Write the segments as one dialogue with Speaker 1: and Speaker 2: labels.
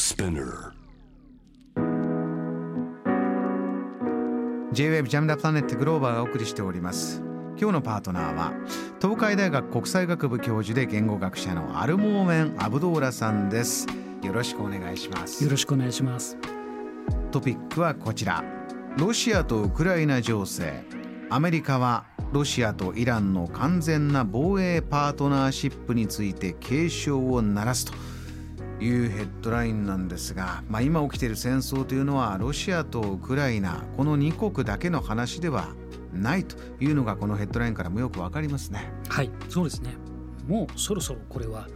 Speaker 1: Spinner.
Speaker 2: J-WAVE ジャムダプラネットグローバーがお送りしております。今日のパートナーは東海大学国際学部教授で言語学者のアルモーメン・アブドーラさんです。よろしくお願いします。
Speaker 3: よろしくお願いします。
Speaker 2: トピックはこちら。ロシアとウクライナ情勢。アメリカはロシアとイランの完全な防衛パートナーシップについて警鐘を鳴らすというヘッドラインなんですが、まあ、今起きている戦争というのはロシアとウクライナこの2国だけの話ではないというのがこのヘッドラインからもよくわかりますね。
Speaker 3: はいそうですねもうそろそろこれは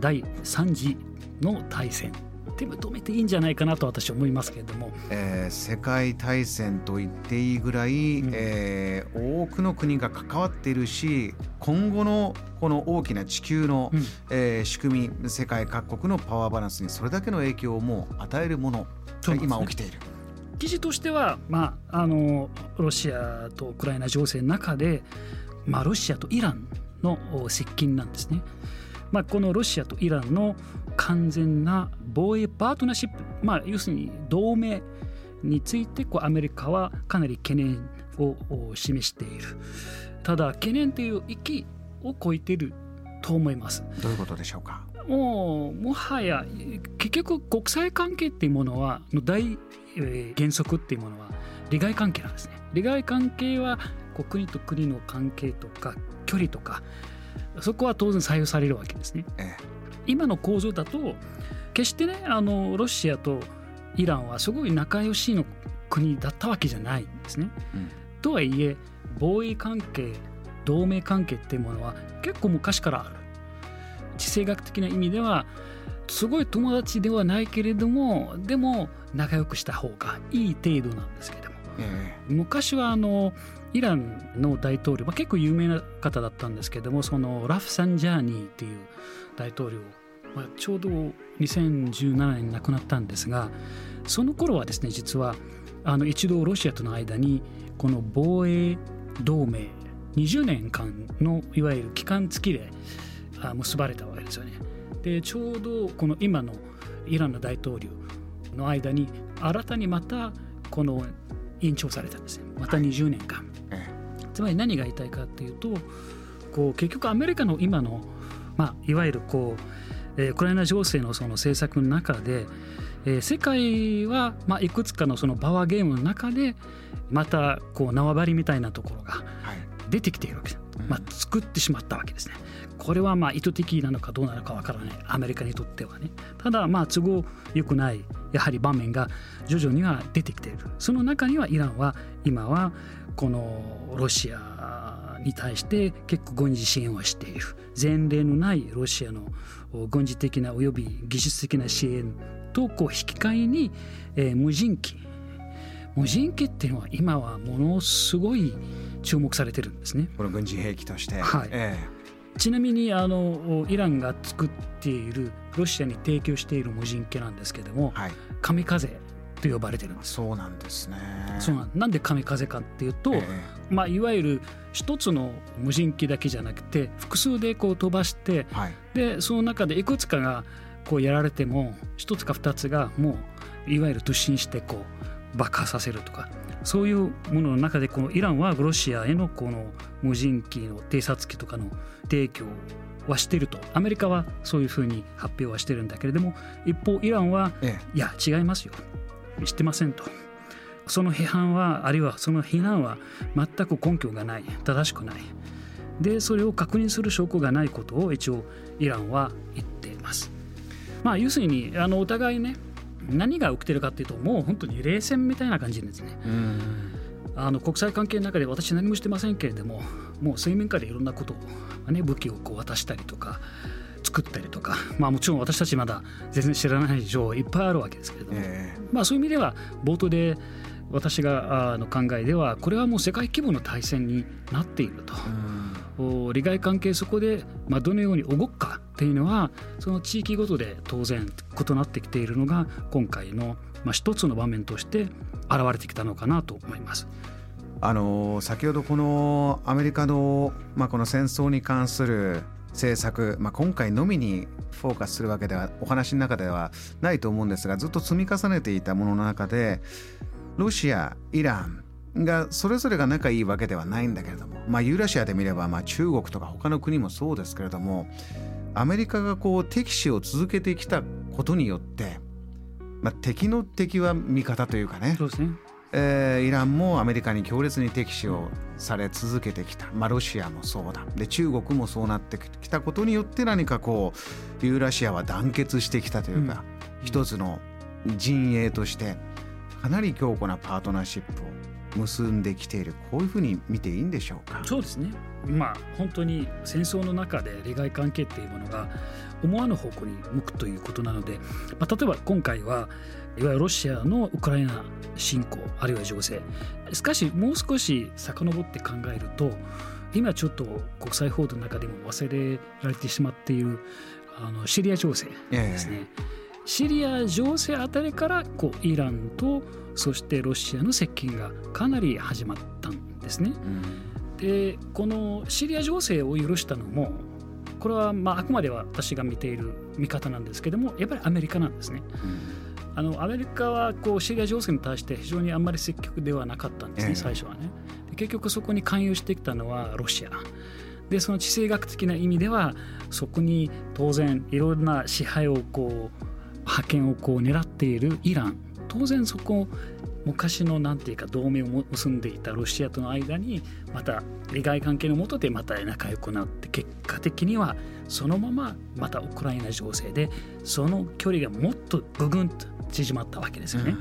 Speaker 3: 第3次の大戦って認めていいんじゃないかなと私は思いますけれども、
Speaker 2: えー世界大戦と言っていいぐらい、
Speaker 3: うん
Speaker 2: えー多くの国が関わっているし今後のこの大きな地球の、
Speaker 3: うん
Speaker 2: えー仕組み世界各国のパワーバランスにそれだけの影響をもう与えるものが今起きている。
Speaker 3: 記事としては、まあ、あのロシアとウクライナ情勢の中で、まあ、ロシアとイランのお接近なんですね。まあ、このロシアとイランの完全な防衛パートナーシップ、まあ、要するに同盟についてこうアメリカはかなり懸念をお示している。ただ懸念という域を超えていると思います。
Speaker 2: どういうことでしょうか？
Speaker 3: もうもはや結局国際関係っていうものはの大、えー原則っていうものは利害関係なんですね。利害関係は国と国の関係とか距離とかそこは当然採用されるわけですね。
Speaker 2: え
Speaker 3: 今の構造だと決してねあのロシアとイランはすごい仲良しの国だったわけじゃないんですね。
Speaker 2: うん。
Speaker 3: とはいえ防衛関係同盟関係っていうものは結構昔からある。地政学的な意味ではすごい友達ではないけれどもでも仲良くした方がいい程度なんですけれども。
Speaker 2: え。
Speaker 3: 昔はあのイランの大統領、まあ、結構有名な方だったんですけどもそのラフサンジャーニーっていう大統領、まあ、ちょうど2017年に亡くなったんですがその頃はですね実はあの一度ロシアとの間にこの防衛同盟20年間のいわゆる期間付きで結ばれたわけですよね。でちょうどこの今のイランの大統領の間に新たにまたこの延長されたんですねまた20年間、つまり何が言いたいかっていうとこう結局アメリカの今の、まあ、いわゆるこう、えーウクライナ情勢のその政策の中で、えー世界は、まあ、いくつかのそのパワーゲームの中でまたこう縄張りみたいなところが出てきているわけです、
Speaker 2: うん。
Speaker 3: まあ、作ってしまったわけですね。これはまあ意図的なのかどうなのかわからない。アメリカにとってはね。ただまあ都合良くないやはり場面が徐々には出てきている。その中にはイランは今はこのロシアに対して結構軍事支援をしている。前例のないロシアの軍事的なおよび技術的な支援とこう引き換えに、えー無人機無人機っていうのは今はものすごい注目されてるんですね。
Speaker 2: この軍事兵器として、
Speaker 3: はい
Speaker 2: え
Speaker 3: ちなみにあのイランが作っているロシアに提供している無人機なんですけども
Speaker 2: えはい
Speaker 3: 神風と呼ばれてるんです。
Speaker 2: そうなんですね。
Speaker 3: そうなんなんで神風かっていうと、
Speaker 2: え
Speaker 3: まあ、いわゆる一つの無人機だけじゃなくて複数でこう飛ばして
Speaker 2: えはい
Speaker 3: でその中でいくつかがこうやられても一つか二つがもういわゆる突進してこう爆破させるとかそういうものの中でこのイランはロシアへのこの無人機の偵察機とかの提供はしていると。アメリカはそういうふうに発表はしてるんだけれども一方イランは
Speaker 2: え
Speaker 3: いや違いますよ。知ってませんと。その批判はあるいはその非難は全く根拠がない。正しくない。でそれを確認する証拠がないことを一応イランは言っています。まあ要するにあのお互いね何が起きてるかっていうともう本当に冷戦みたいな感じですね。あの国際関係の中で私何もしてませんけれどももう水面下でいろんなことを、ね、武器をこう渡したりとか作ったりとかまあもちろん私たちまだ全然知らない情報いっぱいあるわけですけれども、
Speaker 2: え
Speaker 3: まあそういう意味では冒頭で私があの考えではこれはもう世界規模の大戦になっていると。利害関係そこで、まあ、どのように動くかっていうのはその地域ごとで当然異なってきているのが今回の、まあ、一つの場面として現れてきたのかなと思います。
Speaker 2: あの先ほどこのアメリカの、まあ、この戦争に関する政策、まあ、今回のみにフォーカスするわけではお話の中ではないと思うんですがずっと積み重ねていたものの中でロシアイランがそれぞれが仲いいわけではないんだけれどもまあユーラシアで見ればまあ中国とか他の国もそうですけれどもアメリカがこう敵視を続けてきたことによって、まあ、敵の敵は味方というかね
Speaker 3: そうですね。
Speaker 2: えー、イランもアメリカに強烈に敵視をされ続けてきた、まあ、ロシアもそうだ。で中国もそうなってきたことによって何かこうユーラシアは団結してきたというか、うん、一つの陣営としてかなり強固なパートナーシップを結んできている。こういうふうに見ていいんでしょうか？
Speaker 3: そうですねまあ本当に戦争の中で利害関係っていうものが思わぬ方向に向くということなので、まあ、例えば今回はいわゆるロシアのウクライナ侵攻あるいは情勢しかしもう少し遡って考えると今ちょっと国際報道の中でも忘れられてしまっているあのシリア情勢ですね。えーシリア情勢あたりからこうイランとそしてロシアの接近がかなり始まったんですね。うん、でこのシリア情勢を許したのもこれはまああくまでは私が見ている見方なんですけどもやっぱりアメリカなんですね。うんあのアメリカはこうシリア情勢に対して非常にあんまり積極ではなかったんですね、最初はね。結局そこに勧誘してきたのはロシア。でその地政学的な意味ではそこに当然いろんな支配をこう覇権をこう狙っているイラン当然そこ昔の何て言うか同盟を結んでいたロシアとの間にまた利害関係のもとでまた仲良くなって結果的にはそのまままたウクライナ情勢でその距離がもっとぐぐんと縮まったわけですよね。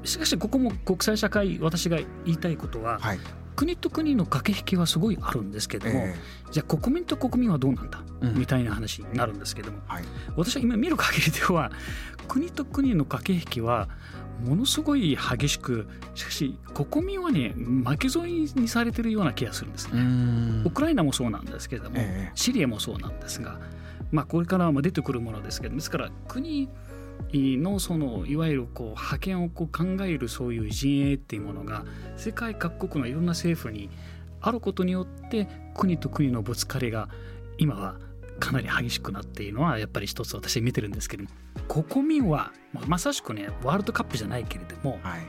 Speaker 3: うん、しかしここも国際社会私が言いたいことは、はい、国と国の駆け引きはすごいあるんですけども、えー、じゃあ国民と国民はどうなんだ、うん、みたいな話になるんですけども、はい、私は今見る限りでは国と国の駆け引きはものすごい激しくしかし国民はね負け添いにされてるような気がするんですね。ウクライナもそうなんですけれども、えー、シリアもそうなんですが、まあ、これからも出てくるものですけどですから国のそのいわゆるこう覇権をこう考えるそういう陣営っていうものが世界各国のいろんな政府にあることによって国と国のぶつかりが今はかなり激しくなっているのはやっぱり一つ私見てるんですけど国民はまさしくねワールドカップじゃないけれども、はい、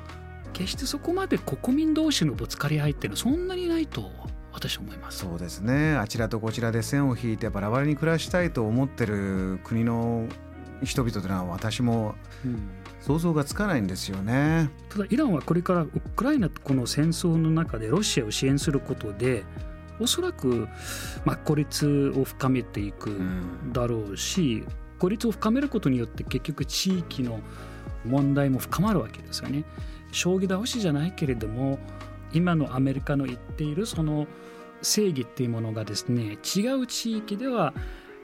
Speaker 3: 決してそこまで国民同士のぶつかり合いっていうのはそんなにないと私は思います。
Speaker 2: そうですね。あちらとこちらで線を引いてバラバラに暮らしたいと思ってる国の人々というのは私も想像がつかないんですよね、
Speaker 3: ただイランはこれからウクライナとこの戦争の中でロシアを支援することでおそらく、まあ、孤立を深めていくだろうし、うん、孤立を深めることによって結局地域の問題も深まるわけですよね。将棋倒しじゃないけれども今のアメリカの言っているその正義っていうものがですね違う地域では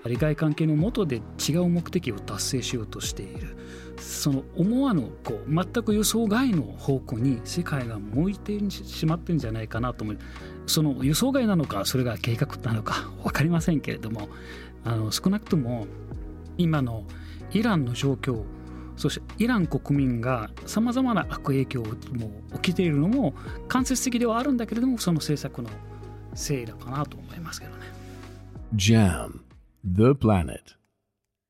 Speaker 3: 利害関係のもとで違う目的を達成しようとしている。その思わぬこう全く予想外の方向に世界が向いてしまってるんじゃないかなと思う。その予想外なのかそれが計画なのか分かりませんけれどもあの少なくとも今のイランの状況そしてイラン国民がさまざまな悪影響も起きているのも間接的ではあるんだけれどもその政策のせいだかなと思いますけどね。
Speaker 1: JAM. The Planet